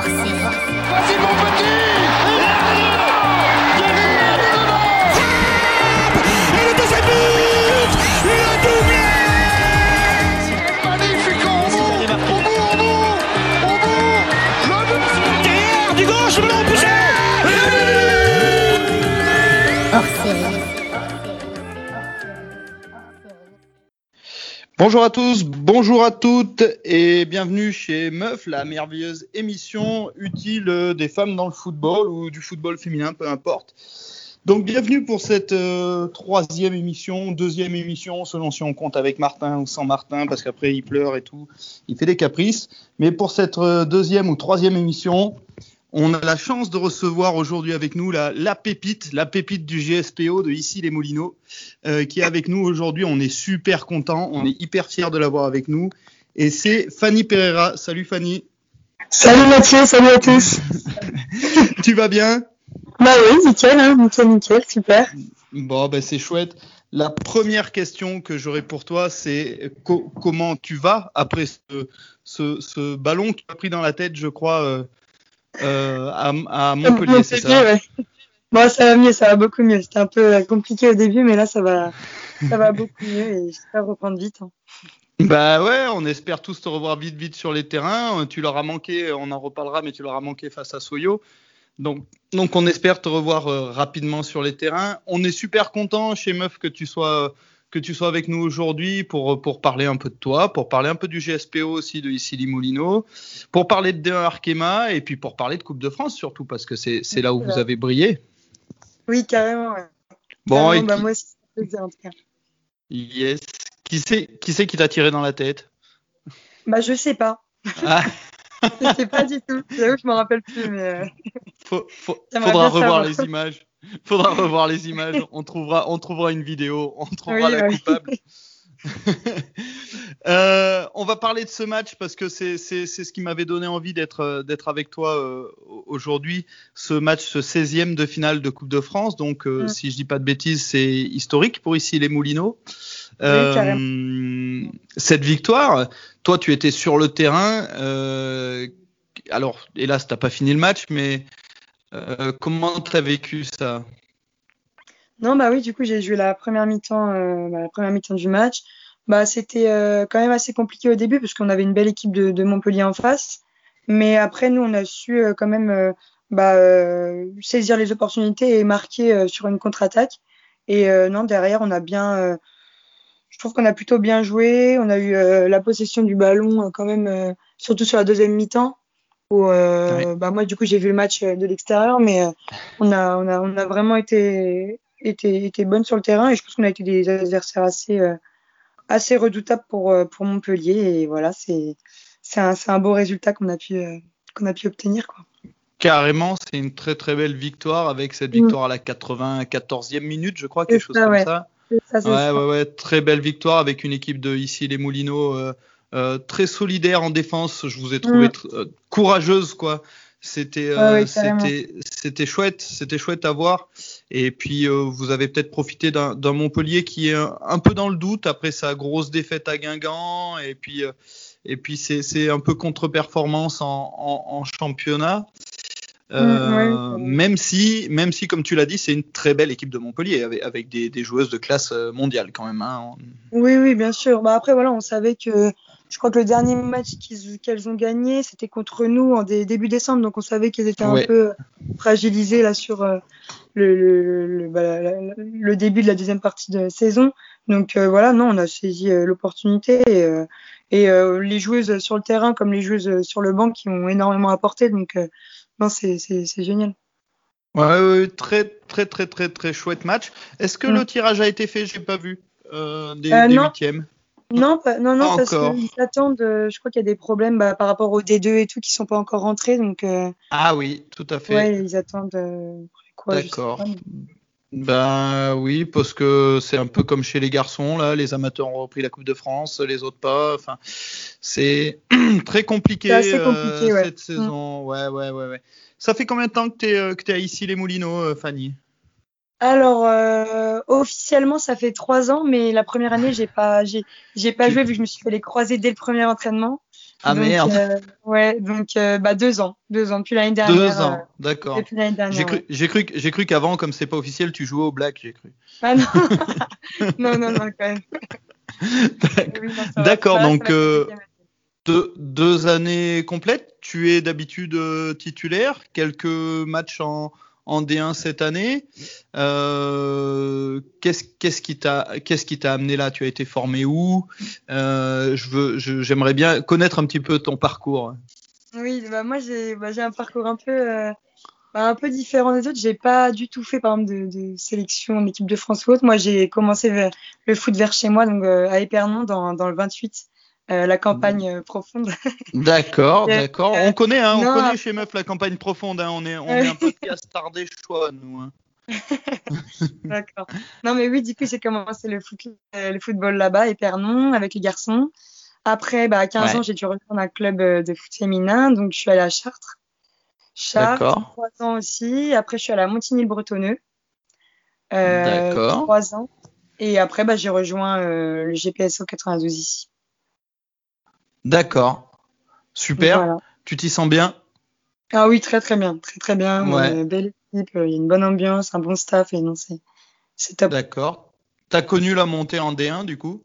hors série. Petit Bonjour à tous, bonjour à toutes et bienvenue chez Meuf, la merveilleuse émission utile des femmes dans le football ou du football féminin, peu importe. Donc bienvenue pour cette euh, troisième émission, deuxième émission, selon si on compte avec Martin ou sans Martin, parce qu'après il pleure et tout, il fait des caprices. Mais pour cette euh, deuxième ou troisième émission, on a la chance de recevoir aujourd'hui avec nous la, la pépite, la pépite du GSPO de ici les Moulineaux, euh, qui est avec nous aujourd'hui. On est super content, on est hyper fiers de l'avoir avec nous. Et c'est Fanny Pereira. Salut Fanny. Salut Mathieu, salut à tous. Tu vas bien? Bah oui, nickel, hein, nickel, nickel, super. Bon, ben c'est chouette. La première question que j'aurais pour toi, c'est co- comment tu vas après ce, ce, ce ballon qui a pris dans la tête, je crois, euh, à, à Montpellier, c'est ça ouais. Bon, ça va mieux, ça va beaucoup mieux. C'était un peu euh, compliqué au début, mais là, ça va, ça va beaucoup mieux et j'espère reprendre vite. hein. Bah ouais, on espère tous te revoir vite vite sur les terrains. Tu leur as manqué, on en reparlera, mais tu leur as manqué face à Soyo. Donc, donc on espère te revoir euh, rapidement sur les terrains. On est super content chez Meuf que tu sois que tu sois avec nous aujourd'hui pour pour parler un peu de toi, pour parler un peu du GSPO aussi de ici Moulineaux, pour parler de D1 Arkema et puis pour parler de Coupe de France surtout parce que c'est c'est là où vous avez brillé. Oui, carrément. Ouais. Bon, Carrément, et bah, qui- moi aussi, ça plaisir, en tout cas. yes. Qui c'est qui c'est qui t'a tiré dans la tête? Bah, je sais pas. ah. Je sais pas du tout. J'avoue je me rappelle plus, mais euh, Faut- faut- faudra revoir savoir. les images. Faudra revoir les images. On trouvera, on trouvera une vidéo. On trouvera Oui, la oui. coupable. Euh, on va parler de ce match parce que c'est ce qui m'avait donné envie d'être euh, d'être avec toi euh, aujourd'hui. Ce match, ce 16e de finale de Coupe de France. Donc, euh, Mm. si je dis pas de bêtises, c'est historique pour ici les Moulineaux. carrément. Cette victoire, toi, tu étais sur le terrain. euh, alors, hélas, t'as pas fini le match, mais euh, comment t'as vécu ça? Non, bah oui, du coup, j'ai joué la première mi-temps, euh, bah, la première mi-temps du match. Bah, c'était euh, quand même assez compliqué au début parce qu'on avait une belle équipe de, Montpellier en face. Mais après, nous, on a su euh, quand même euh, bah, euh, saisir les opportunités et marquer euh, sur une contre-attaque. Et euh, non, derrière, on a bien. Je trouve qu'on a plutôt bien joué. On a eu euh, la possession du ballon euh, quand même, euh, surtout sur la deuxième mi-temps. Où, bah, moi, du coup, j'ai vu le match de l'extérieur, mais on, a, on, a, on a vraiment été, été, été bonne sur le terrain et je pense qu'on a été des adversaires assez, assez redoutables pour, pour Montpellier. Et voilà, c'est un, beau résultat qu'on a, pu, qu'on a pu obtenir. Quoi. Carrément, c'est une très très belle victoire avec cette Mm. victoire à la 94e minute, je crois, quelque C'est chose ça, comme ouais. ça. Ça, Ouais, ça. ouais, ouais, très belle victoire avec une équipe de ici les Moulineaux euh, euh, très solidaire en défense. Je vous ai trouvé Mm. euh, courageuse, quoi. C'était, Ouais, c'était, chouette, c'était chouette à voir. Et puis vous avez peut-être profité d'un, Montpellier qui est un, un peu dans le doute après sa grosse défaite à Guingamp. Et puis, et puis c'est, c'est un peu contre-performance en, en, en championnat. Euh, Mm, ouais, même si, même si, comme tu l'as dit, c'est une très belle équipe de Montpellier avec, avec des, des joueuses de classe euh, mondiale quand même. Hein. Oui, oui, bien sûr. Bah, après, voilà, on savait que je crois que le dernier match qu'elles ont gagné, c'était contre nous en dé- début décembre. Donc, on savait qu'ils étaient Ouais. un peu fragilisés là sur euh, le, le, le, bah, la- la- le début de la deuxième partie de saison. Donc, euh, voilà, non, on a saisi l'opportunité et, et les joueuses sur le terrain comme les joueuses sur le banc qui ont énormément apporté. Donc, non, c'est génial. Ouais, très, très, très, très, très chouette match. Est-ce que Mm. le tirage a été fait? J'ai pas vu. Euh, des, Euh, des non. huitièmes. Non, pas, non, non, Pas parce qu'ils attendent. euh, je crois qu'il y a des problèmes bah, par rapport au D2 et tout qui sont pas encore rentrés. Donc, euh, Ah oui, tout à fait. ouais, ils attendent. euh, quoi, D'accord. Ben oui, parce que c'est un peu comme chez les garçons là. Les amateurs ont repris la Coupe de France, les autres pas. Enfin, c'est très compliqué, assez euh, compliqué, ouais. Cette saison. Ouais, ouais, ouais, ouais. Ça fait combien de temps que tu es, que t'es ici les Moulineaux, euh, Fanny? Alors, euh, officiellement, ça fait trois ans, mais la première année, j'ai pas, j'ai, j'ai pas joué vu que je me suis fait les croiser dès le premier entraînement. Ah donc, merde. euh, ouais, donc euh, bah deux ans, deux ans depuis l'année dernière. Deux euh, ans, d'accord. depuis l'année dernière. J'ai cru, ouais. j'ai cru, que- j'ai cru qu'avant, comme c'est pas officiel, tu jouais au black, j'ai cru. Ah non, non, non, non, quand même. Oui. D'accord, Voilà, donc, Deux, années complètes. Tu es d'habitude euh, titulaire. Quelques matchs en, en D1 cette année. Euh, qu'est-ce, qui t'a, amené là? Tu as été formé où? Euh, j'aimerais bien connaître un petit peu ton parcours. Oui, bah moi j'ai bah, j'ai un parcours un peu bah, un peu différent des autres. J'ai pas du tout fait par exemple de, de sélection en équipe de France ou autre. Moi j'ai commencé le foot vers chez moi, donc à Épernon dans le 28, euh, la campagne euh, profonde. D'accord, Euh, d'accord. On connaît, hein, on non, connaît chez Meuf la campagne profonde. hein. On est, on Euh. est un podcast tardé choix, nous. hein. D'accord. Non mais oui, du coup j'ai commencé le foot, le football là-bas, à Épernon, avec les garçons. Après, bah, à 15 Ouais. ans, j'ai dû rejoindre un club de foot féminin, donc je suis allée à Chartres. Chartres, D'accord. trois ans aussi. Après, je suis allée à Montigny-le-Bretonneux. Euh, D'accord. Trois ans. Et après, bah, j'ai rejoint euh, le GPSO 92 ici. D'accord. Super. Voilà. Tu t'y sens bien? Ah oui, très très bien, très très bien. Ouais. Euh, belle équipe, il y a une bonne ambiance, un bon staff, et non, c'est top. D'accord. T'as connu la montée en D1 du coup?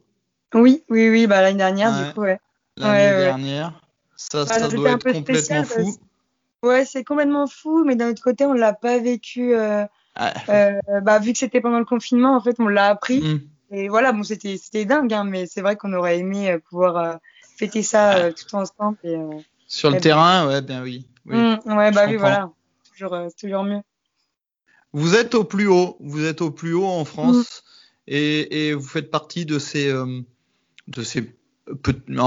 Oui, oui, oui, bah, l'année dernière, Ouais. du coup, ouais. l'année Ouais, dernière. Ça, Ah, ça c'était doit être complètement spécial fou. Ouais, c'est complètement fou, mais d'un autre côté, on l'a pas vécu. euh, Ah, euh, bah, vu que c'était pendant le confinement, en fait, on l'a appris. hmm. Et voilà, bon, c'était dingue, hein, mais c'est vrai qu'on aurait aimé euh, pouvoir euh, fêter ça euh, tout ensemble. Et, euh, Sur le terrain, ouais, bien oui. oui. mm, ouais, bah oui, voilà, toujours, euh, toujours mieux. Vous êtes au plus haut, vous êtes au plus haut en. France et, et vous faites partie de ces, de ces pe- en-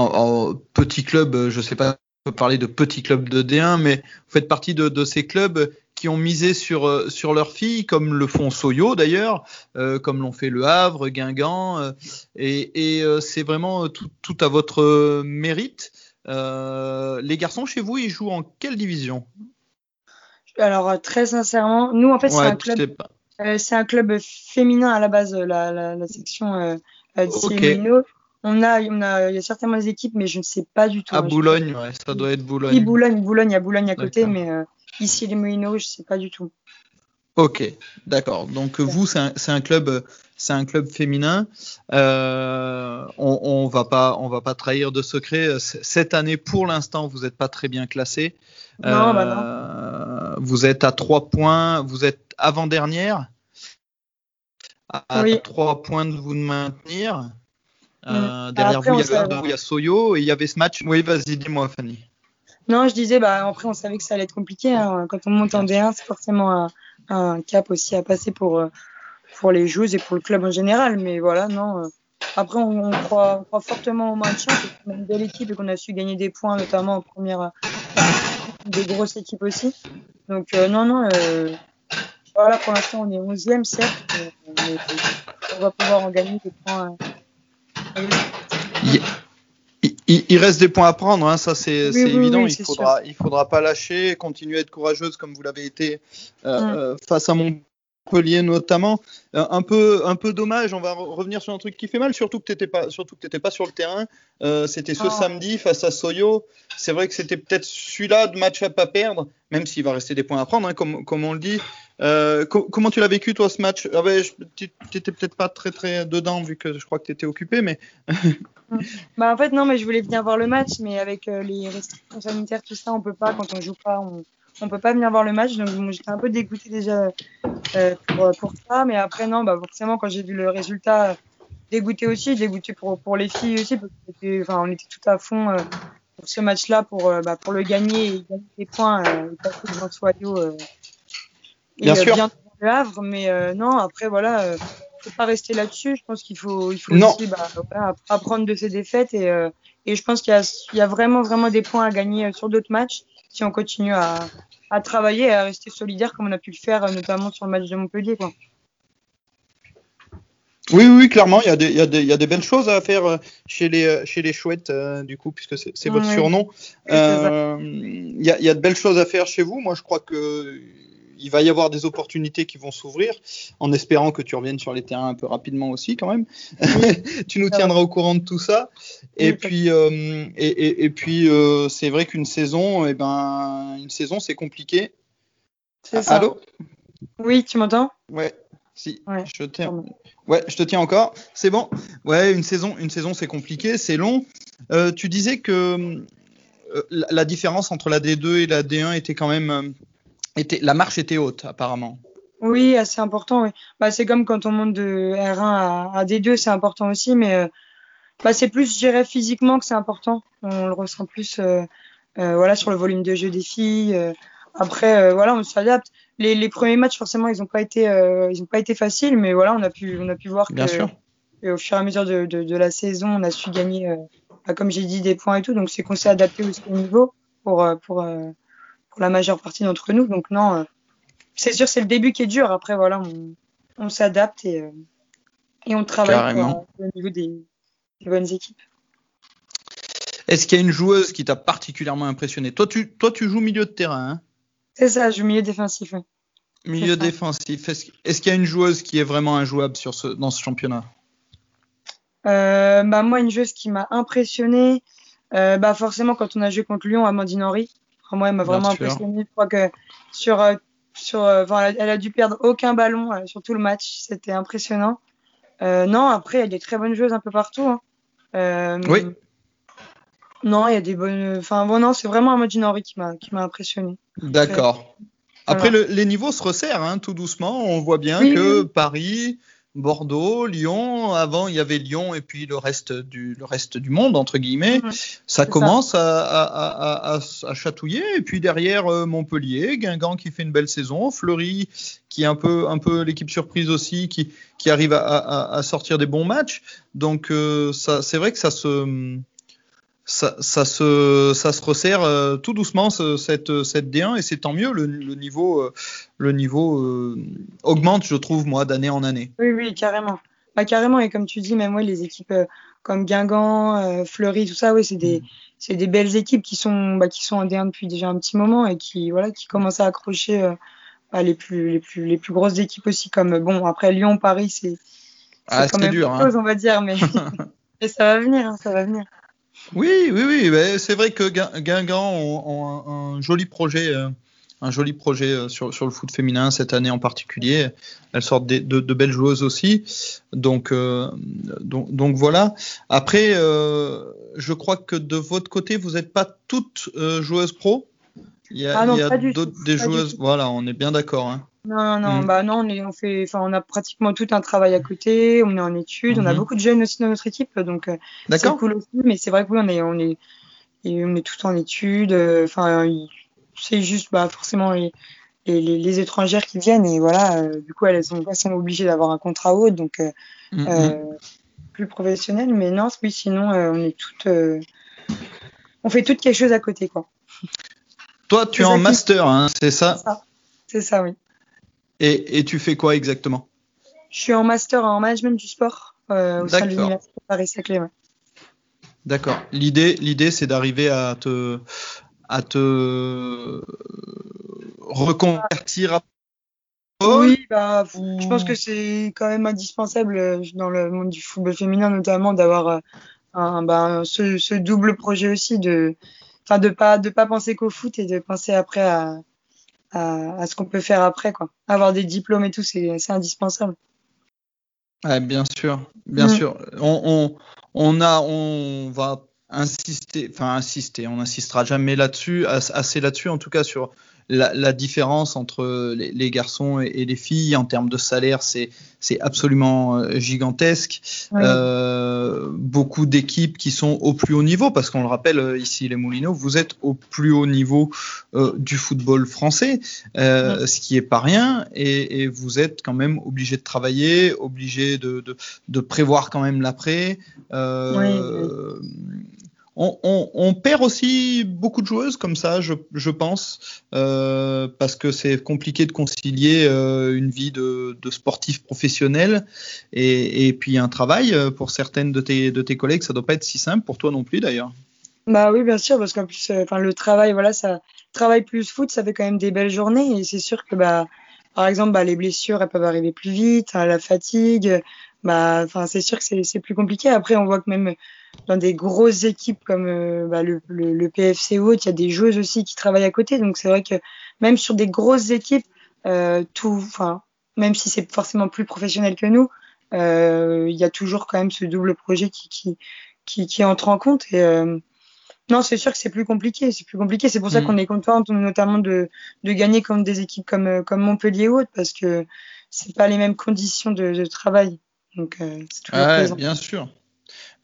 en petits clubs, je sais pas on peut parler de petits clubs de D1, mais vous faites partie de, de ces clubs qui ont misé sur, euh, sur leurs filles, comme le font Soyo d'ailleurs, euh, comme l'ont fait Le Havre, Guingamp, euh, et, et c'est vraiment tout, tout à votre mérite. Les garçons chez vous, ils jouent en quelle division? Alors, très sincèrement, nous, en fait, c'est Ouais, un club, c'est un club féminin à la base, la, la, la section d'ici Ok. les Moulineaux. On a, on a, il y a certainement des équipes, mais je ne sais pas du tout. À hein, Boulogne, ouais, ça doit être Oui, Boulogne. Boulogne, Boulogne, il y a Boulogne à côté, mais euh, ici les Moulineaux, je sais pas du tout. Ok, d'accord. Donc vous, c'est un, club, c'est un club féminin. Euh, on, on va pas, on va pas trahir de secret. Cette année, pour l'instant, vous n'êtes pas très bien classé. Non, bah Euh, Vous êtes à trois points. Vous êtes avant dernière. À, Oui. trois points de vous de maintenir. Euh, Mm. Derrière Après, vous, il y, sait- il y a Soyo et il y avait ce match. Oui, vas-y, dis-moi, Fanny. Non, je disais, bah, après, on savait que ça allait être compliqué. hein. Quand on monte en D1, c'est forcément un, un cap aussi à passer pour, euh, pour les joueuses et pour le club en général. Mais voilà, non. euh. Après, on, on croit, on croit fortement au maintien, parce qu'on a une belle équipe et qu'on a su gagner des points, notamment en première, des grosses équipes aussi. Donc, euh, non, non. euh, voilà, pour l'instant, on est 11e, certes, on va pouvoir en gagner des points. euh, il- il reste des points à prendre, hein, ça c'est Oui, c'est oui, évident. oui, il faudra, il faudra pas lâcher, continuer à être courageuse comme vous l'avez été euh, Mm. euh, face à Montpellier notamment. Euh, un peu, un peu dommage. On va re- revenir sur un truc qui fait mal, surtout que t'étais pas, surtout que t'étais pas sur le terrain. Euh, c'était ce Oh. samedi face à Soyo. C'est vrai que c'était peut-être celui-là de match à pas perdre, même s'il va rester des points à prendre, hein, comme, comme on le dit. Euh, co- comment tu l'as vécu toi ce match? Ah je- tu- T'étais peut-être pas très très dedans vu que je crois que t'étais occupé, mais Bah en fait non mais je voulais venir voir le match mais avec euh, les restrictions sanitaires tout ça on peut pas quand on joue pas on, on peut pas venir voir le match donc j'étais un peu dégoûtée déjà euh, pour, ça mais après non bah forcément quand j'ai vu le résultat dégoûté aussi dégoûté pour pour les filles aussi parce que on était tout à fond pour ce match là pour bah, pour le gagner et gagner des points et euh, et Bien sûr. bien devant le Havre mais euh, non après voilà euh, faut pas rester là-dessus. Je pense qu'il faut, il faut Non. aussi bah, voilà, apprendre de ses défaites et, euh, et je pense qu'il y a, il y a vraiment, vraiment des points à gagner euh, sur d'autres matchs si on continue à, à travailler et à rester solidaire comme on a pu le faire notamment sur le match de Montpellier. Quoi. Oui, oui, clairement, il y, a des, il, y a des, il y a des belles choses à faire chez les, chez les chouettes, euh, du coup, puisque c'est votre Oui. surnom. Euh, Il y, a, il y a de belles choses à faire chez vous. Moi, je crois que il va y avoir des opportunités qui vont s'ouvrir, en espérant que tu reviennes sur les terrains un peu rapidement aussi quand même. tu nous tiendras au courant de tout ça. Et puis, euh, et, et, puis euh, c'est vrai qu'une saison, eh ben, une saison c'est compliqué. C'est ça. Allô? Oui, tu m'entends? Ouais. Si, je te tiens. Ouais, je te tiens encore. C'est bon? Ouais, une saison, une saison, c'est compliqué, c'est long. Euh, tu disais que euh, la différence entre la D2 et la D1 était quand même, euh, était, la marche était haute apparemment. Oui, assez important. Oui. Bah, c'est comme quand on monte de R1 à, D2, c'est important aussi, mais bah, c'est plus, je dirais, physiquement que c'est important. On le ressent plus, voilà, sur le volume de jeu des filles. après, voilà, on s'adapte les, les, premiers matchs, forcément, ils n'ont pas été, euh, ils ont pas été faciles, mais voilà, on a pu, on a pu voir Bien que, sûr. au fur et à mesure de, de, de la saison, on a su gagner, euh, bah, comme j'ai dit, des points et tout. Donc, c'est qu'on s'est adapté aussi au niveau pour, euh, pour, euh, pour la majeure partie d'entre nous. Donc, non, euh, c'est sûr, c'est le début qui est dur. Après, voilà, on, on s'adapte et, et on travaille pour, au niveau des, des bonnes équipes. Est-ce qu'il y a une joueuse qui t'a particulièrement impressionné? Toi tu, toi, tu joues milieu de terrain. Hein? C'est ça, je joue milieu défensif. Oui. Milieu défensif. Est-ce qu'il y a une joueuse qui est vraiment injouable sur ce, dans ce championnat? Euh, bah Moi, une joueuse qui m'a impressionné, euh, bah forcément, quand on a joué contre Lyon, Amandine Henry. Moi, elle m'a vraiment impressionné. Je crois que sur, euh, sur, euh, elle a dû perdre aucun ballon euh, sur tout le match. C'était impressionnant. non, après, il y a des très bonnes joueuses un peu partout. Hein. oui. Non, il y a des bonnes. Enfin, bon, non, c'est vraiment Amandine Henry qui m'a qui m'a impressionné. D'accord. Après, le, les niveaux se resserrent hein, tout doucement. On voit bien oui, que oui. Paris, Bordeaux, Lyon. Avant, il y avait Lyon et puis le reste du le reste du monde entre guillemets. Mmh, ça commence ça. À, à, à, à, chatouiller. Et puis derrière euh, Montpellier, Guingamp qui fait une belle saison, Fleury qui est un peu un peu l'équipe surprise aussi, qui qui arrive à, sortir des bons matchs. Donc euh, c'est vrai que ça se ça, ça, se, ça se resserre euh, tout doucement ce, cette, cette D1 et c'est tant mieux le, le niveau, euh, le niveau euh, augmente je trouve moi d'année en année. Oui oui carrément, bah, carrément et comme tu dis même ouais, les équipes comme Guingamp, Fleury tout ça oui c'est des, mm. c'est des belles équipes qui sont bah, qui sont en D1 depuis déjà un petit moment et qui voilà qui commencent à accrocher bah, les plus les plus les plus grosses équipes aussi comme bon après Lyon Paris c'est ah, quand même dur, chose, hein. on va dire mais, mais ça va venir hein, ça va venir. Oui, oui, oui. C'est vrai que Guingamp ont, un, joli projet, euh, un joli projet euh, sur, le foot féminin cette année en particulier. Elles sortent de, belles joueuses aussi. Donc, euh, voilà. Après, je crois que de votre côté, vous n'êtes pas toutes joueuses pro? Il y a, ah non, y a d'autres des joueuses. Voilà, on est bien d'accord. Hein. Non, non, mmh. bah non, on, est, on fait, enfin, on a pratiquement tout un travail à côté, on est en études, mmh. on a beaucoup de jeunes aussi dans notre équipe, donc c'est cool aussi. Mais c'est vrai que oui, on est, on est, et on est tout en études. Enfin, euh, c'est juste, bah, forcément les, les, les, étrangères qui viennent et voilà, euh, du coup, elles sont, elles sont obligées d'avoir un contrat haut, donc euh, mmh. euh, plus professionnel. Mais non, oui, sinon, euh, on est toutes, on fait toutes quelque chose à côté, quoi. Toi, tu es en master, hein, c'est ça C'est ça, oui. Et, et, tu fais quoi exactement? Je suis en master en management du sport euh, au sein de l'université Paris-Saclay. Ouais. D'accord. L'idée, l'idée, c'est d'arriver à te, à te reconvertir. À... Oui, bah, je pense que c'est quand même indispensable euh, dans le monde du football féminin, notamment d'avoir euh, un, bah, ce, ce, double projet aussi de, enfin, de pas, de pas penser qu'au foot et de penser après à à, à ce qu'on peut faire après, quoi. Avoir des diplômes et tout, c'est indispensable. Ouais, bien sûr, bien mmh. sûr. On, on, on, a, on va insister, enfin insister, on n'insistera jamais là-dessus, assez là-dessus, en tout cas sur la, la, différence entre les, les garçons et, et, les filles en termes de salaire, c'est absolument euh, gigantesque. Oui. Euh, beaucoup d'équipes qui sont au plus haut niveau, parce qu'on le rappelle euh, ici les Moulineaux, vous êtes au plus haut niveau euh, du football français, euh, oui. ce qui est pas rien, et, et, vous êtes quand même obligé de travailler, obligé de, de, de prévoir quand même l'après. Oui on, perd aussi beaucoup de joueuses comme ça, je, pense, euh, parce que c'est compliqué de concilier euh, une vie de, sportif professionnel et, puis un travail. Pour certaines de tes, de tes collègues, ça doit pas être si simple, pour toi non plus d'ailleurs. Bah oui, bien sûr, parce qu'en plus, euh, le travail, voilà, ça travail plus foot, ça fait quand même des belles journées et c'est sûr que bah par exemple, bah les blessures, elles peuvent arriver plus vite, hein, la fatigue, bah enfin c'est sûr que c'est c'est plus compliqué. Après, on voit que même dans des grosses équipes comme euh, bah, le, le, le, PFC ou autre, il y a des joueuses aussi qui travaillent à côté. Donc c'est vrai que même sur des grosses équipes, euh, tout, enfin même si c'est forcément plus professionnel que nous, euh, il y a toujours quand même ce double projet qui qui qui, qui entre en compte et euh, non, c'est sûr que c'est plus compliqué. C'est plus compliqué. C'est pour ça mm. qu'on est content, notamment de, de gagner contre des équipes comme, comme Montpellier ou autre, parce que c'est pas les mêmes conditions de, de travail. Donc, euh, c'est toujours ouais, Bien sûr.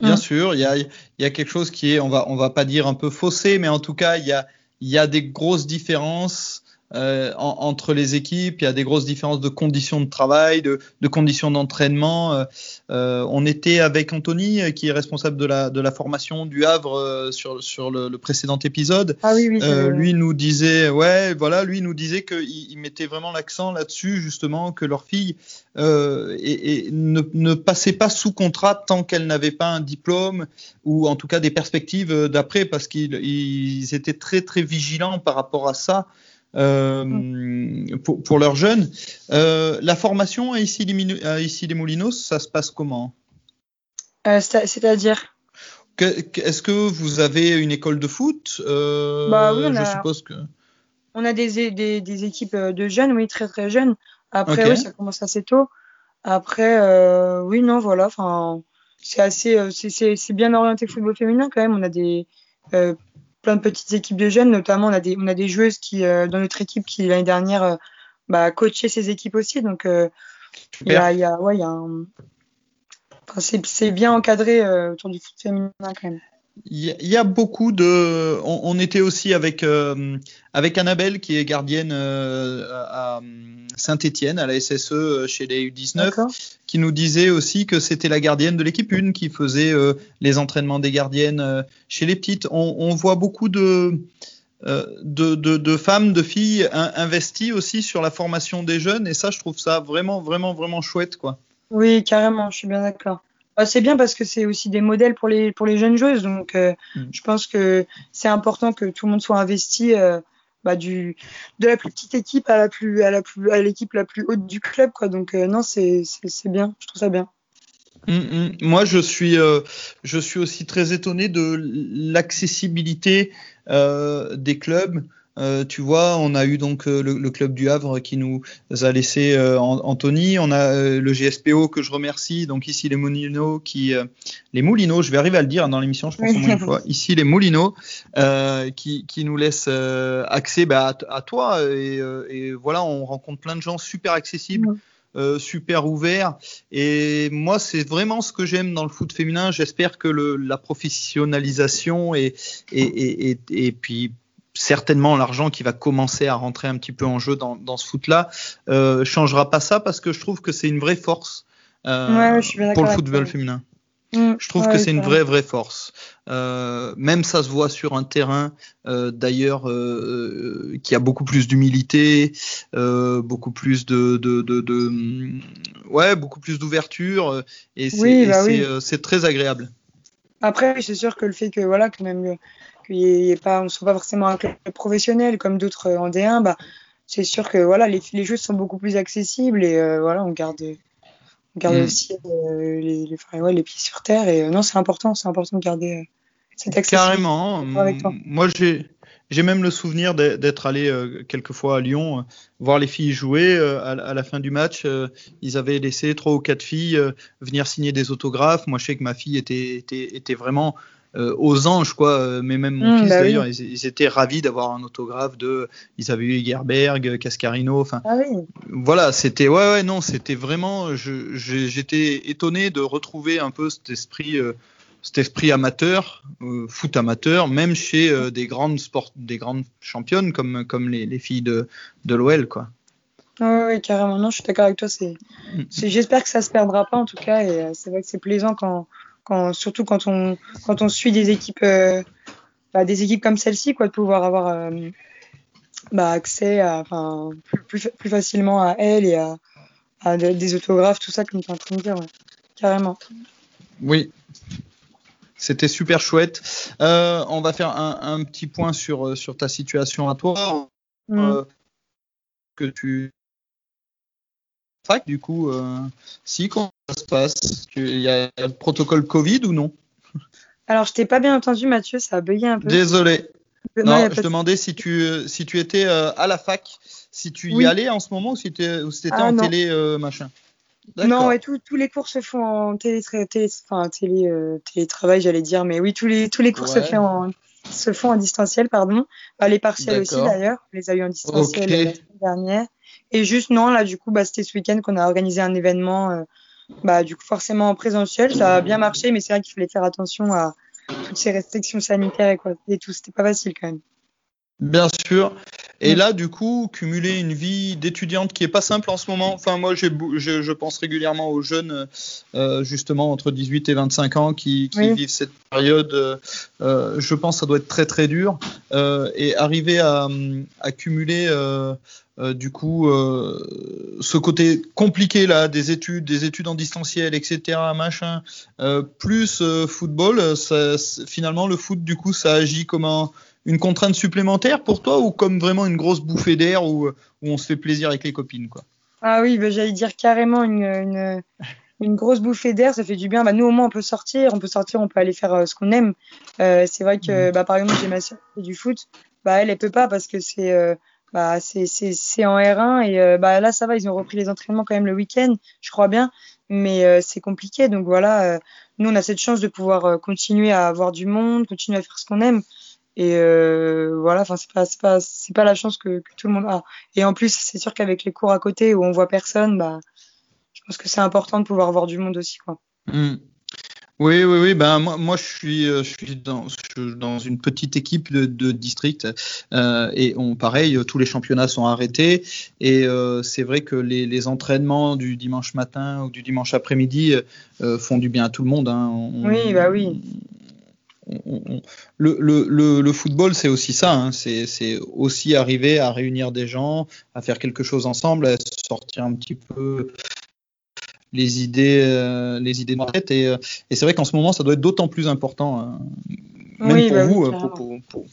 Bien mm. sûr, il y a, y a quelque chose qui est, on va, on va pas dire un peu faussé, mais en tout cas, il y a, y a des grosses différences euh, en, entre les équipes. Il y a des grosses différences de conditions de travail, de, de conditions d'entraînement. Euh, euh on était avec Anthony, euh, qui est responsable de la, de la formation du Havre euh, sur, sur le, le, précédent épisode. Ah oui, oui, lui nous disait, ouais, voilà, lui nous disait qu'il il mettait vraiment l'accent là-dessus, justement, que leur fille et, et ne, ne, passait pas sous contrat tant qu'elle n'avait pas un diplôme ou en tout cas des perspectives d'après, parce qu'ils étaient très très vigilants par rapport à ça euh, pour, pour, leurs jeunes. Euh, la formation à ici, les, Moulinos, ça se passe comment? Euh, C'est-à-dire? Est-ce que vous avez une école de foot? Bah oui, on Je a, suppose que. On a des, des, des, équipes de jeunes, oui, très très jeunes. Après, okay. oui, ça commence assez tôt. Après, euh, oui, non, voilà. Enfin, c'est assez, euh, c'est bien orienté football féminin quand même. On a des euh, plein de petites équipes de jeunes, notamment on a des, on a des joueuses qui, euh, dans notre équipe qui l'année dernière euh, bah, coaché ces équipes aussi. Donc euh, il y a, y a, ouais, y a un... enfin, c'est bien encadré autour du foot féminin quand même. Il y, a beaucoup de. On, on était aussi avec euh, avec Annabelle qui est gardienne euh, à Saint-Étienne à la SSE euh, chez les U19, qui nous disait aussi que c'était la gardienne de l'équipe 1 qui faisait euh, les entraînements des gardiennes chez les petites. On, on voit beaucoup de, de, de, de femmes, de filles in, investies aussi sur la formation des jeunes et ça, je trouve ça vraiment vraiment vraiment chouette quoi. Oui, carrément, je suis bien d'accord. Bah, c'est bien parce que c'est aussi des modèles pour les, pour les jeunes joueuses. Donc, euh, mm. je pense que c'est important que tout le monde soit investi euh, bah, du, de la plus petite équipe à la plus, à la plus, à l'équipe la plus haute du club, quoi. Donc, euh, non, c'est, c'est, bien. Je trouve ça bien. Mm, mm. Moi, je suis, euh, je suis aussi très étonné de l'accessibilité euh, des clubs. Euh, tu vois, on a eu donc euh, le, le, club du Havre qui nous a laissé euh, Anthony. On a le GSPO que je remercie. Donc ici les Moulineaux qui, les Moulineaux, je vais arriver à le dire dans l'émission, je pense au moins une fois. Ici les Moulineaux qui, qui nous laissent accès bah, à, à, toi et, et, voilà, on rencontre plein de gens super accessibles. Mmh. Euh, super ouvert. Et moi, c'est vraiment ce que j'aime dans le foot féminin. J'espère que le, la professionnalisation et, et, et, et puis certainement l'argent qui va commencer à rentrer un petit peu en jeu dans, dans ce foot-là euh, changera pas ça parce que je trouve que c'est une vraie force euh, ouais, pour le football féminin. Mmh, je trouve ouais, que c'est une vraie vraie force. Euh, même ça se voit sur un terrain euh, d'ailleurs euh, euh qui a beaucoup plus d'humilité, euh, beaucoup plus de, de, de, de, ouais beaucoup plus d'ouverture et c'est oui, bah oui. très agréable. Après c'est sûr que le fait que voilà que même qu'il ait pas, on ne soit pas forcément un club professionnel comme d'autres en D1, bah, c'est sûr que voilà, les, les jeux sont beaucoup plus accessibles et euh, voilà, on garde, on garde mmh. aussi euh, les, les, ouais, les, pieds sur terre. Et euh, non, c'est important, c'est important de garder euh, cette accessibilité. Carrément. Avec toi. Moi, j'ai. J'ai même le souvenir d'être allé euh, quelquefois à Lyon euh, voir les filles jouer. Euh, à, la fin du match, euh, ils avaient laissé trois ou quatre filles venir signer des autographes. Moi, je sais que ma fille était, était, était vraiment euh, aux anges, quoi. Euh, mais même mon mmh, fils, bah d'ailleurs, oui. ils, ils, étaient ravis d'avoir un autographe de. Ils avaient eu Gerberg, Cascarino. Enfin, ah oui. voilà, c'était. Ouais, ouais, non, c'était vraiment. J'étais étonné de retrouver un peu cet esprit. Euh, cet esprit amateur, euh, foot amateur, même chez euh, des grandes sport, des grandes championnes comme comme les, les filles de de l'OL, quoi. Oui, oui, carrément. Non, je suis d'accord avec toi. C'est, mmh. j'espère que ça se perdra pas en tout cas. Et euh, c'est vrai que c'est plaisant quand quand, surtout quand on, quand on suit des équipes, euh, bah, des équipes comme celle-ci, quoi, de pouvoir avoir euh, bah, accès à, enfin, plus, plus, facilement à elle et à, à des autographes, tout ça, comme tu es en train de dire, ouais. carrément. Oui. c'était super chouette. Euh, on va faire un, un, petit point sur, sur ta situation à toi. Mm. Que tu du coup, si ça se passe Il y a le protocole Covid ou non Alors, je t'ai pas bien entendu, Mathieu, ça a bugué un peu. Désolé. Non, je de- demandais si tu, si tu étais euh, à la fac, si tu y Oui. allais en ce moment ou si si t'étais Ah, en non. télé euh, machin. Non, ouais, tous les cours se font en télé, télé, enfin, télé, euh, télétravail, j'allais dire, mais oui, tous les, tous les cours se, font en, se font en distanciel, pardon. Bah, les partiels aussi, d'ailleurs, on les a eu en distanciel Ok. euh, la semaine dernière. Et juste, non, là, du coup, bah, c'était ce week-end qu'on a organisé un événement, euh, bah, du coup, forcément en présentiel. Ça a bien marché, mais c'est vrai qu'il fallait faire attention à toutes ces restrictions sanitaires et quoi, et tout. C'était pas facile quand même. Bien sûr. Et Mm. là, du coup, cumuler une vie d'étudiante qui est pas simple en ce moment. Enfin, moi, je, je pense régulièrement aux jeunes, euh, justement entre 18 et 25 ans, qui, qui Oui. vivent cette période. euh, euh, je pense que ça doit être très très dur. Euh, et arriver à, à cumuler, euh, du coup, euh, ce côté compliqué là, des études, des études en distanciel, etc., machin, euh, plus football. Ça, finalement, le foot, du coup, ça agit comme un une contrainte supplémentaire pour toi ou comme vraiment une grosse bouffée d'air où, où on se fait plaisir avec les copines quoi? Ah oui, bah, j'allais dire carrément une, une, une grosse bouffée d'air, ça fait du bien. Bah, nous, au moins, on peut sortir, on peut sortir, on peut aller faire euh, ce qu'on aime. Euh, c'est vrai que, bah, par exemple, j'ai ma sœur qui fait du foot, bah, elle, elle peut pas parce que c'est euh, bah, c'est c'est- c'est en R1 et bah, là, ça va, ils ont repris les entraînements quand même le week-end, je crois bien, mais c'est compliqué. Donc voilà, nous, on a cette chance de pouvoir continuer à avoir du monde, continuer à faire ce qu'on aime. Et euh, voilà, enfin c'est pas c'est pas c'est pas la chance que, que tout le monde a. Et en plus, c'est sûr qu'avec les cours à côté où on voit personne, bah je pense que c'est important de pouvoir voir du monde aussi quoi. Hmm. Oui, oui, oui. Ben moi, moi, je suis, euh, je suis dans, je suis dans une petite équipe de, de district euh, et on, pareil, tous les championnats sont arrêtés et euh, c'est vrai que les, les entraînements du dimanche matin ou du dimanche après-midi euh, font du bien à tout le monde. Hein. On- Oui, bah oui. On- on- le, le, le, le football, c'est aussi ça. Hein. C'est aussi arriver à réunir des gens, à faire quelque chose ensemble, à sortir un petit peu les idées, euh, les idées de la tête. Et, euh, et c'est vrai qu'en ce moment, ça doit être d'autant plus important, euh, même Oui, pour bah vous. euh, carrément. pour, pour, pour-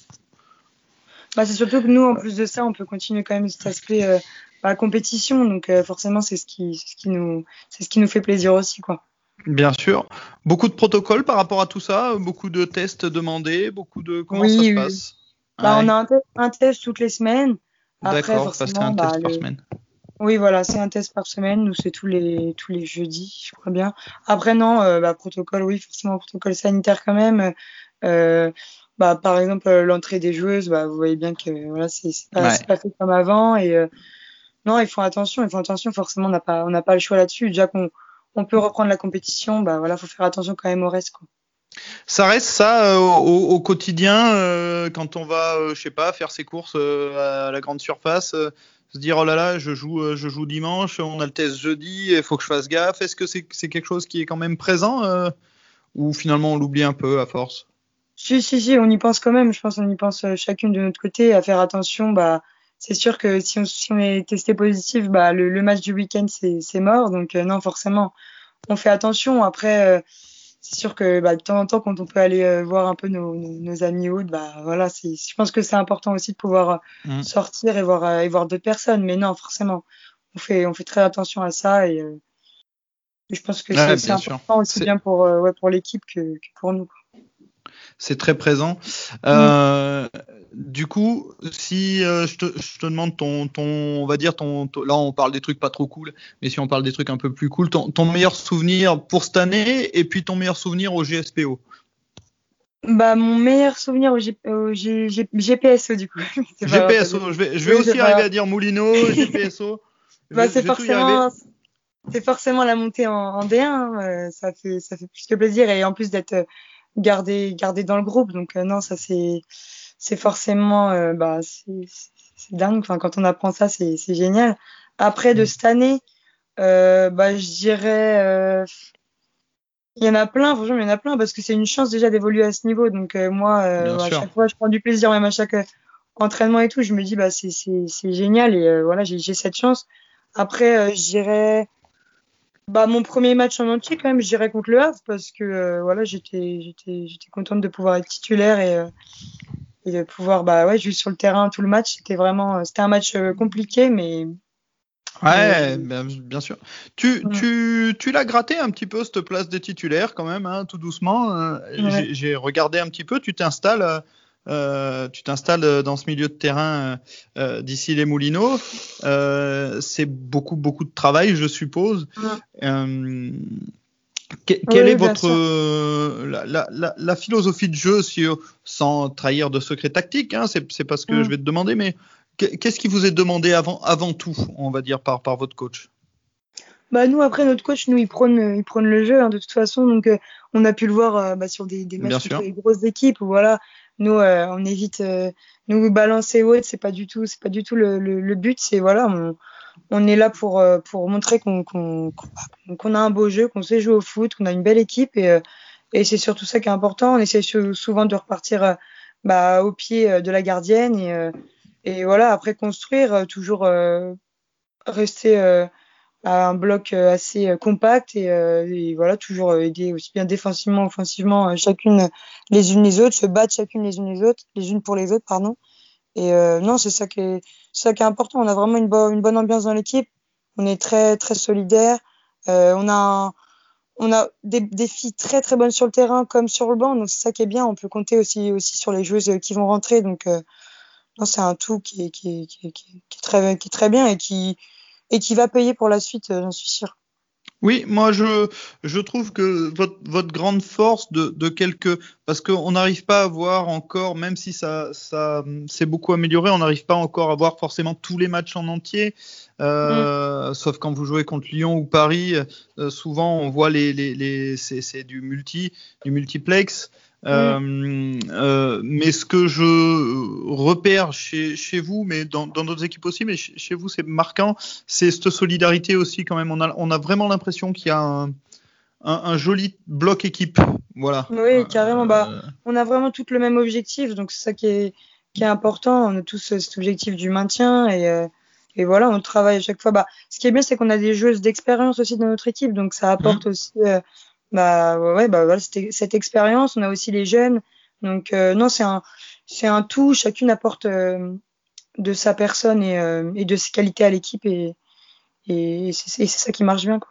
Bah c'est surtout que nous en plus de ça, on peut continuer quand même cet aspect euh, bah, compétition, donc euh, forcément c'est ce qui c'est ce qui nous c'est ce qui nous fait plaisir aussi quoi. Bien sûr. Beaucoup de protocoles par rapport à tout ça, beaucoup de tests demandés, beaucoup de. Comment Oui, ça se oui. passe? Bah, Ouais. on a un, te- un test toutes les semaines. D'accord, parce forcément qu'un bah, test par semaine. Oui, voilà, c'est un test par semaine. Nous, c'est tous les tous les jeudis, je crois bien. Après, non, euh, bah, protocole, oui, forcément, protocole sanitaire quand même. Euh, bah, par exemple, euh, l'entrée des joueuses, bah, vous voyez bien que voilà, c'est pas, Ouais. c'est pas fait comme avant. Et euh, non, ils font attention, ils font attention. Forcément, on n'a pas on n'a pas le choix là-dessus. Déjà qu'on on peut reprendre la compétition, bah voilà, faut faire attention quand même au reste, quoi. Ça reste ça euh, au, au quotidien euh, quand on va, euh, je sais pas, faire ses courses à la grande surface, se dire oh là là, je joue, je joue dimanche, on a le test jeudi, il faut que je fasse gaffe. Est-ce que c'est quelque chose qui est quand même présent ou finalement on l'oublie un peu à force? Si, si, si, on y pense quand même. Je pense qu'on y pense chacune de notre côté à faire attention. Bah, c'est sûr que si on, si on est testé positif, bah, le, le match du week-end, c'est, mort. Donc, euh, non, forcément, on fait attention. Après, euh, c'est sûr que bah, de temps en temps, quand on peut aller euh, voir un peu nos, nos, nos amis autres, bah, voilà, c'est, je pense que c'est important aussi de pouvoir Mm. sortir et voir, euh, et voir d'autres personnes. Mais non, forcément, on fait, on fait très attention à ça. Et, euh, je pense que c'est, important aussi bien pour, euh, ouais, pour l'équipe que, que pour nous. quoi. C'est très présent. Euh, Du coup, si euh, je, te, je te demande ton, ton, on va dire ton, ton- là on parle des trucs pas trop cool, mais si on parle des trucs un peu plus cool, ton, ton meilleur souvenir pour cette année et puis ton meilleur souvenir au GSPO. Bah, mon meilleur souvenir au, G- au G- G- GPSO, du coup. GPSO, je vais, je vais Oui, aussi pas arriver à dire Moulineau, GPSO. Bah, c'est forcément, c'est forcément la montée en, en D1. hein, euh, ça fait, ça fait plus que plaisir et en plus d'être gardé, gardé dans le groupe. Donc, euh, non, ça c'est, c'est forcément, euh, bah, c'est, dingue. Enfin, quand on apprend ça, c'est, c'est génial. Après, Mm. de cette année, euh, bah, je dirais, euh, il y en a plein, franchement, il y en a plein parce que c'est une chance déjà d'évoluer à ce niveau. Donc, euh, moi, euh, à sûr. chaque fois, je prends du plaisir, même à chaque euh, entraînement et tout. Je me dis, bah, c'est, c'est, c'est génial et euh, voilà, j'ai, j'ai cette chance. Après, euh, je dirais, Bah, mon premier match en entier, quand même, je dirais contre le Havre, parce que euh, voilà, j'étais, j'étais, j'étais contente de pouvoir être titulaire et, euh, et de pouvoir bah, ouais, jouer sur le terrain tout le match. C'était vraiment euh, c'était un match compliqué, mais. Ouais, bien, bien, sûr. Tu, tu, tu l'as gratté un petit peu cette place des titulaires quand même, hein, tout doucement. Ouais. J'ai regardé un petit peu. Tu t'installes euh, tu t'installes dans ce milieu de terrain euh, d'ici les Moulineaux. Euh, c'est beaucoup, beaucoup de travail, je suppose. Euh, que, quelle est votre la, la, la, philosophie de jeu, sans trahir de secret tactique hein, C'est pas ce que je vais te demander, mais qu'est-ce qui vous est demandé avant, avant tout, on va dire, par, par votre coach? Bah nous après notre coach nous il prône il prône le jeu hein, de toute façon. Donc on a pu le voir bah, sur des, des matchs contre les grosses équipes voilà nous, euh, on évite euh, nous balancer haut, c'est pas du tout, c'est pas du tout le, le, but. C'est voilà, on, on, est là pour euh, pour montrer qu'on qu'on qu'on a un beau jeu, qu'on sait jouer au foot, qu'on a une belle équipe et et c'est surtout ça qui est important. On essaie souvent de repartir bah, au pied de la gardienne et et voilà après construire toujours rester un bloc euh, assez euh, compact et, euh, et, voilà toujours aider aussi bien défensivement offensivement chacune les unes les autres se battre chacune les unes les autres les unes pour les autres pardon. Et non c'est ça qui est ça qui est important. On a vraiment une, bo une bonne ambiance dans l'équipe. On est très très solidaire on a on a des, des, filles très très bonnes sur le terrain comme sur le banc. Donc c'est ça qui est bien. On peut compter aussi aussi sur les joueuses qui vont rentrer. Donc non c'est un tout qui est, qui, est, qui, est, qui, est très qui est très bien et qui et qui va payer pour la suite, euh, j'en suis sûr. Oui, moi je, je trouve que votre, votre grande force de, de quelques parce qu'on n'arrive pas à voir encore, même si ça, ça s'est beaucoup amélioré, on n'arrive pas encore à voir forcément tous les matchs en entier. Euh, mm. Sauf quand vous jouez contre Lyon ou Paris, euh, souvent on voit les, les, les c'est du multi, du multiplex. Euh, euh, mais ce que je repère chez, chez vous, mais dans d'autres équipes aussi, mais chez, vous c'est marquant, c'est cette solidarité aussi quand même. On a, on a vraiment l'impression qu'il y a un, un, un, joli bloc équipe. Voilà. Oui, carrément. Bah, euh, on a vraiment tout le même objectif, donc c'est ça qui est, qui est important. On a tous cet objectif du maintien et, euh, et voilà, on travaille à chaque fois. Bah, ce qui est bien, c'est qu'on a des joueuses d'expérience aussi dans notre équipe, donc ça apporte mmh. aussi bah ouais, bah voilà, cette expérience. On a aussi les jeunes. Donc euh, non, c'est un, c'est un tout. Chacune apporte euh, de sa personne et, euh, et, de ses qualités à l'équipe et, et c'est ça qui marche bien quoi.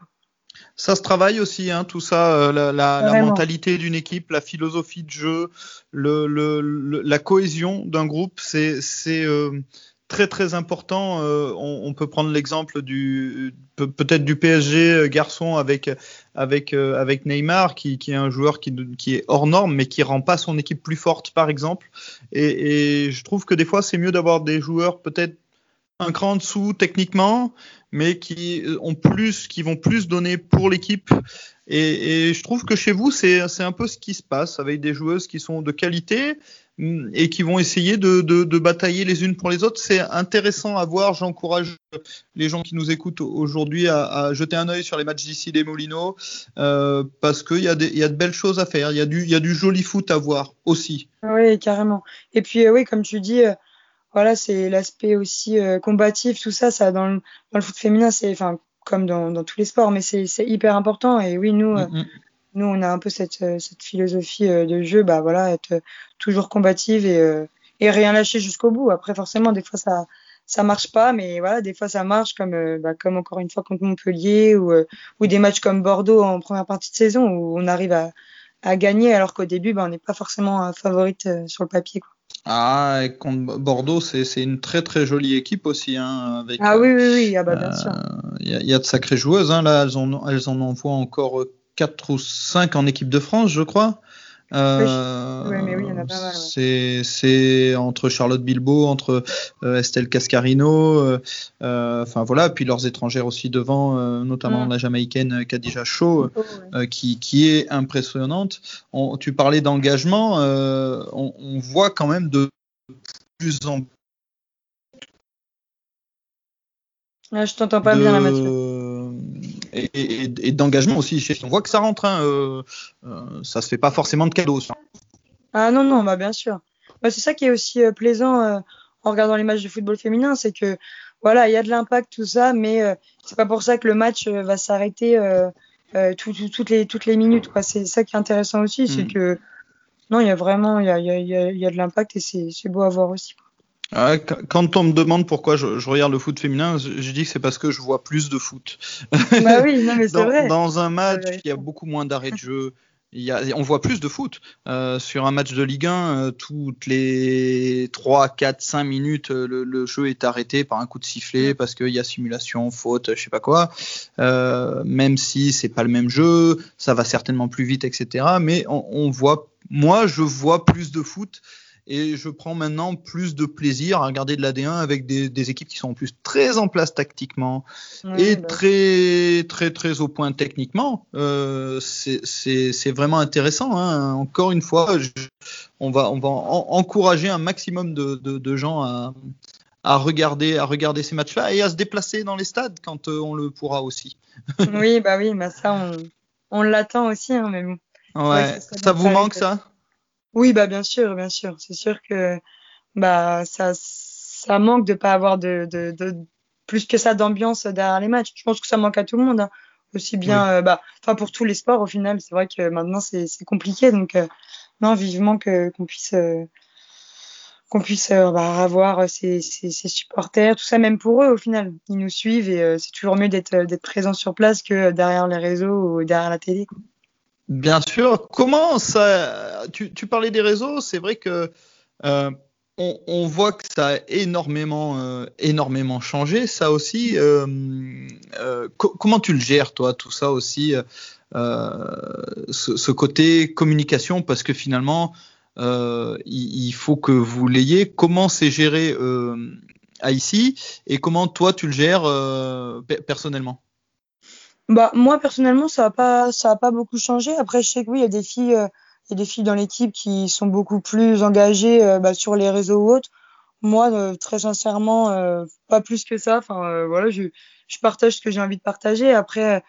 Ça se travaille aussi, hein, tout ça, la, la, la mentalité d'une équipe, la philosophie de jeu, le, le, le la cohésion d'un groupe, c'est, c'est, très très important. Euh, on, peut prendre l'exemple du peut-être du PSG euh, garçon avec avec euh, avec Neymar qui, qui, est un joueur qui, qui est hors norme mais qui rend pas son équipe plus forte par exemple. Et, et je trouve que des fois c'est mieux d'avoir des joueurs peut-être un cran en dessous techniquement, mais qui ont plus, qui vont plus donner pour l'équipe. Et, et, je trouve que chez vous, c'est un peu ce qui se passe avec des joueuses qui sont de qualité, et qui vont essayer de, de, de, batailler les unes pour les autres. C'est intéressant à voir. J'encourage les gens qui nous écoutent aujourd'hui à, à, jeter un œil sur les matchs d'ici des Molinos euh, parce qu'il y, a y a de belles choses à faire. Il y, a du, y a du joli foot à voir aussi. Oui, carrément. Et puis, euh, oui, comme tu dis, euh, voilà, c'est l'aspect aussi euh, combatif, tout ça, ça dans le, dans le foot féminin, c'est enfin comme dans, dans, tous les sports, mais c'est hyper important. Et oui, nous, mm -hmm nous, on a un peu cette, euh, cette philosophie euh, de jeu, bah voilà, être euh, toujours combative et, et rien lâcher jusqu'au bout. Après, forcément, des fois, ça ça marche pas, mais voilà, des fois, ça marche, comme bah, comme encore une fois contre Montpellier ou ou des matchs comme Bordeaux en première partie de saison où on arrive à à gagner alors qu'au début, bah, on n'est pas forcément favorite sur le papier. Quoi. Ah, et contre Bordeaux, c'est une très très jolie équipe aussi. Hein, avec, ah oui, oui, oui, ah bah, bien sûr. Il y, y, a de sacrées joueuses. Hein, là, elles, ont, elles en envoient encore 4 ou 5 en équipe de France, je crois. Euh, oui, mais oui, il y en a pas mal. Ouais. C'est entre Charlotte Bilbao, entre euh, Estelle Cascarino, euh, euh, enfin voilà, puis leurs étrangères aussi devant, notamment mm. la Jamaïcaine Khadija Shaw, oh, ouais. qui, qui est impressionnante. On, tu parlais d'engagement, on, on, voit quand même de plus en ah, je t'entends pas de... bien là, Mathieu et, et, et d'engagement aussi. On voit que ça rentre, hein, euh, euh, ça se fait pas forcément de cadeaux. Ça. Ah non, non, bah bien sûr. Bah, c'est ça qui est aussi euh, plaisant euh, en regardant les matchs de football féminin, c'est que voilà, il y a de l'impact tout ça, mais c'est pas pour ça que le match va s'arrêter tout, tout, toutes les toutes les minutes. C'est ça qui est intéressant aussi, c'est Mm. que non, il y a vraiment il y a, y a, y a- de l'impact et c'est beau à voir aussi. Quand- on me demande pourquoi je, je regarde le foot féminin, je, je dis que c'est parce que je vois plus de foot. bah oui, non mais dans, vrai. dans un match, il y a beaucoup moins d'arrêts de jeu. Il y a, on voit plus de foot. Euh, sur un match de Ligue 1, euh, toutes les 3, 4, 5 minutes, euh, le, le jeu est arrêté par un coup de sifflet parce qu'il y a simulation, faute, je sais pas quoi. Même si c'est pas le même jeu, ça va certainement plus vite, etc. Mais on, on voit, moi, je vois plus de foot et je prends maintenant plus de plaisir à regarder de la D1 avec des, des équipes qui sont en plus très en place tactiquement, et bah, très très très au point techniquement. Euh, c'est- vraiment intéressant. Hein. Encore une fois, je- on va on va en- encourager un maximum de, de, de gens à, à regarder à regarder ces matchs-là et à se déplacer dans les stades quand euh, on le pourra aussi. oui, bah oui, bah ça on, on l'attend aussi, hein, mais bon. Ouais, ça vous manque ça? Oui, bah bien sûr, bien sûr. C'est sûr que bah ça ça manque de pas avoir de, de, de plus que ça d'ambiance derrière les matchs. Je pense que ça manque à tout le monde, hein. aussi bien euh, bah enfin pour tous les sports au final. C'est vrai que maintenant c'est c'est compliqué, donc euh, non vivement que qu'on puisse euh, qu'on puisse bah, avoir ces, ces, ces supporters, tout ça même pour eux au final. Ils nous suivent et euh, c'est toujours mieux d'être d'être présent sur place que derrière les réseaux ou derrière la télé. quoi. Bien sûr. Comment ça tu, parlais des réseaux, c'est vrai que euh, on, voit que ça a énormément euh, énormément changé. Ça aussi, euh, co- comment tu le gères toi, tout ça aussi, ce, côté communication, parce que finalement, il, il faut que vous l'ayez. Comment c'est géré à ici? Et comment toi tu le gères pe- personnellement? Bah moi personnellement ça a pas ça a pas beaucoup changé. Après je sais que oui il y a des filles euh, il y a des filles dans l'équipe qui sont beaucoup plus engagées euh, bah, sur les réseaux ou autres. Moi euh, très sincèrement pas plus que ça. Enfin voilà je je partage ce que j'ai envie de partager. Après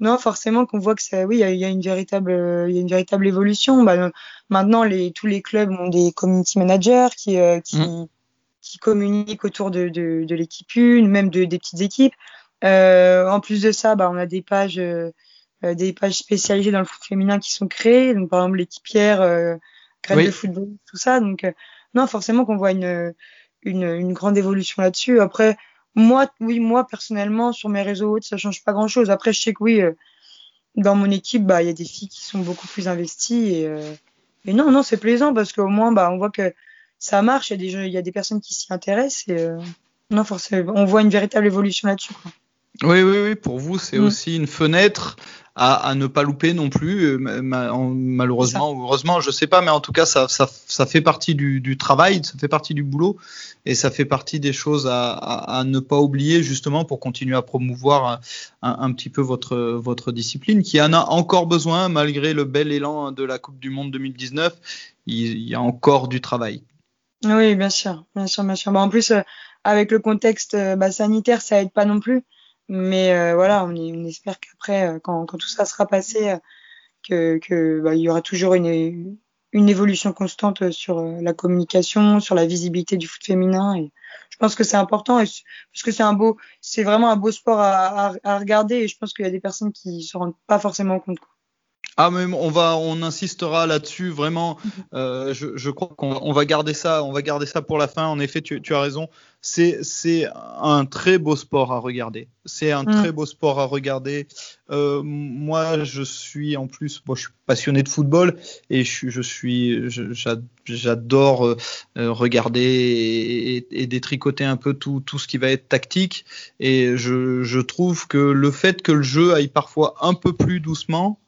non forcément qu'on voit que ça oui il y a, il y a une véritable il y a une véritable évolution. Bah, maintenant les tous les clubs ont des community managers qui qui qui communiquent autour de de, de l'équipe une même de des petites équipes. Euh, en plus de ça, bah, on a des pages, euh, des pages spécialisées dans le foot féminin qui sont créées. Donc, par exemple, l'équipière, euh, graine Oui. de football, tout ça. Donc, euh, non, forcément qu'on voit une, une, une grande évolution là-dessus. Après, moi, oui, moi, personnellement, sur mes réseaux autres, ça change pas grand-chose. Après, je sais que oui, euh, dans mon équipe, bah, il y a des filles qui sont beaucoup plus investies et, euh, et non, non, c'est plaisant parce qu'au moins, bah, on voit que ça marche. Il y a des, il y a des personnes qui s'y intéressent et, euh, non, forcément, on voit une véritable évolution là-dessus, quoi. Oui, oui, oui. Pour vous, c'est Mm. aussi une fenêtre à, à ne pas louper non plus. euh, ma- ma- en- malheureusement ou heureusement, je sais pas, mais en tout cas, ça, ça, ça fait partie du, du travail, ça fait partie du boulot, et ça fait partie des choses à, à, à ne pas oublier justement pour continuer à promouvoir un, un petit peu votre, votre discipline, qui en a encore besoin malgré le bel élan de la Coupe du Monde 2019. Il, il y a encore du travail. Oui, bien sûr, bien sûr, bien sûr. Bah, en plus, euh, avec le contexte euh, bah, sanitaire, ça aide pas non plus. Mais euh, voilà, on, espère qu'après, euh, quand, quand tout ça sera passé, euh, que, que bah, il y aura toujours une, évolution constante sur la communication, sur la visibilité du foot féminin. Et je pense que c'est important, et, parce que c'est un beau, c'est vraiment un beau sport à, à, à regarder. Et je pense qu'il y a des personnes qui se rendent pas forcément compte. quoi. Ah mais on va on insistera là-dessus vraiment. Euh, je, je crois qu'on on va garder ça on va garder ça pour la fin. En effet, tu, tu as raison. C'est c'est un très beau sport à regarder. C'est un Mm. très beau sport à regarder. Euh, moi, je suis en plus, moi, je suis passionné de football et je, suis- je suis je- j'adore euh, regarder et, et- et détricoter un peu tout tout ce qui va être tactique. Et je je trouve que le fait que le jeu aille parfois un peu plus doucement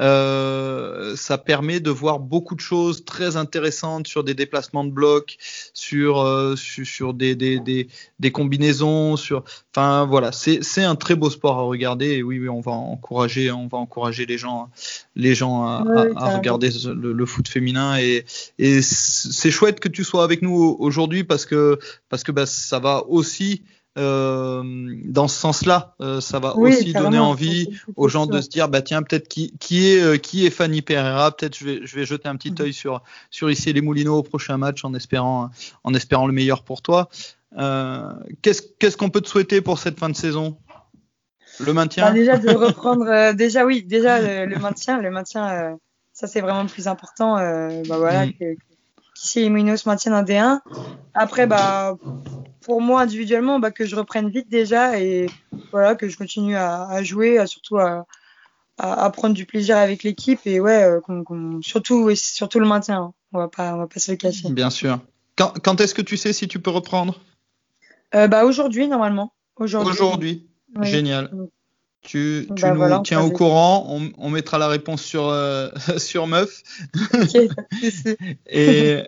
euh, ça permet de voir beaucoup de choses très intéressantes sur des déplacements de blocs, sur euh, sur, sur des, des, des, des combinaisons, sur enfin voilà, c'est un très beau sport à regarder et oui oui on va encourager on va encourager les gens les gens à, Oui, à- oui, à carrément. regarder le foot féminin et et c'est chouette que tu sois avec nous aujourd'hui parce que parce que bah, ça va aussi euh, dans ce sens-là, euh, ça va Oui, aussi donner envie aux gens de se dire bah tiens peut-être qui, qui est euh, qui est Fanny Pereira? Peut-être je vais je vais jeter un petit Mhm. œil sur sur ici les Moulineaux au prochain match en espérant en espérant le meilleur pour toi Euh, Qu'est-ce qu'on peut te souhaiter pour cette fin de saison? Le maintien? Bah, Déjà de reprendre, déjà oui, déjà le, le maintien, le maintien, ça c'est vraiment le plus important. Bah voilà, mm. que, qu'ici les Moulineaux se maintiennent en D1. Après, bah pour moi individuellement, bah, que je reprenne vite déjà et voilà que je continue à, à jouer, à, surtout à, à, prendre du plaisir avec l'équipe et ouais, euh, surtout surtout le maintien. Hein. On va pas on va pas se le cacher. Bien sûr. Quand, quand est-ce que tu sais si tu peux reprendre? Euh, Bah aujourd'hui normalement. Aujourd'hui. Aujourd'hui. Génial. Tu, tu bah, nous tiens au courant, on, on, mettra la réponse sur, euh, sur Meuf. Okay, et,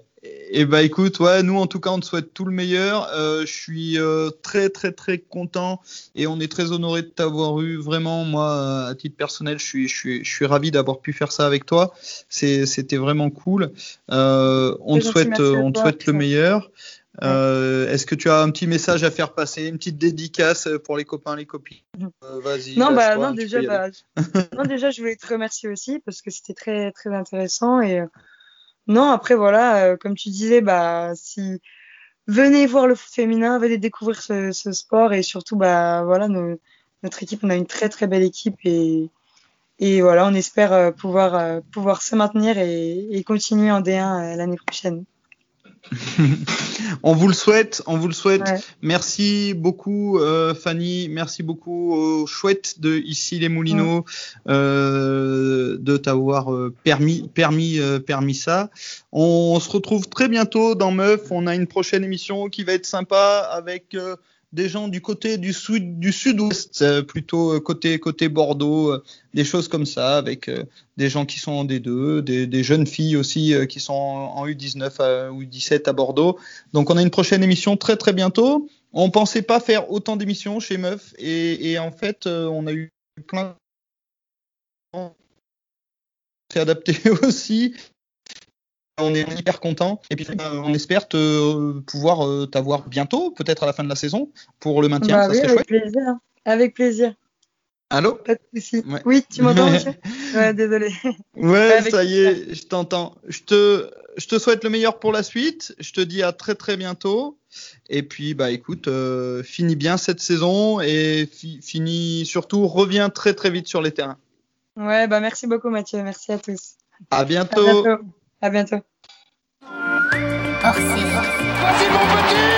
et bah écoute, ouais, nous en tout cas on te souhaite tout le meilleur. Euh, je suis euh, très très très content et on est très honoré de t'avoir eu. Vraiment, moi à titre personnel, je suis je suis je suis ravi d'avoir pu faire ça avec toi. C'était vraiment cool. Euh, on te souhaite on te souhaite le meilleur. Euh, Est-ce que tu as un petit message à faire passer, une petite dédicace pour les copains, les copines? Euh, Vas-y. Non, bah, non, déjà, bah, non, déjà, je voulais te remercier aussi parce que c'était très, très intéressant et non, après voilà, euh, comme tu disais, bah si venez voir le foot féminin, venez découvrir ce, sport et surtout bah voilà, notre équipe, on a une très très belle équipe et et voilà, on espère euh, pouvoir euh, pouvoir se maintenir et, et continuer en D1 l'année prochaine. On vous le souhaite, on vous le souhaite. Merci beaucoup euh, Fanny, merci beaucoup aux chouettes de ici les Moulineaux euh, de t'avoir euh, permis permis euh, permis ça. On se retrouve très bientôt dans Meuf. On a une prochaine émission qui va être sympa avec des gens du côté du sud du sud-ouest, euh, plutôt euh, côté côté Bordeaux, euh, des choses comme ça, avec des gens qui sont en D2, des, jeunes filles aussi qui sont en, U19 ou U17 à Bordeaux. Donc on a une prochaine émission très très bientôt. On pensait pas faire autant d'émissions chez Meuf et, et en fait on a eu plein s'est adapté aussi on est hyper content et puis euh, on espère te, pouvoir euh, t'avoir bientôt, peut-être à la fin de la saison, pour le maintien. Bah, oui, avec plaisir. Avec plaisir. Allô? Pas de souci. Oui, tu m'entends, monsieur? Ouais, désolé. Ouais, ça y est, je t'entends. Je te, je te souhaite le meilleur pour la suite. Je te dis à très très bientôt. Et puis, bah écoute, euh, finis bien cette saison et finis surtout, reviens très très vite sur les terrains. Ouais, bah merci beaucoup Mathieu. Merci à tous. À bientôt. À bientôt. À bientôt. Vas-y mon petit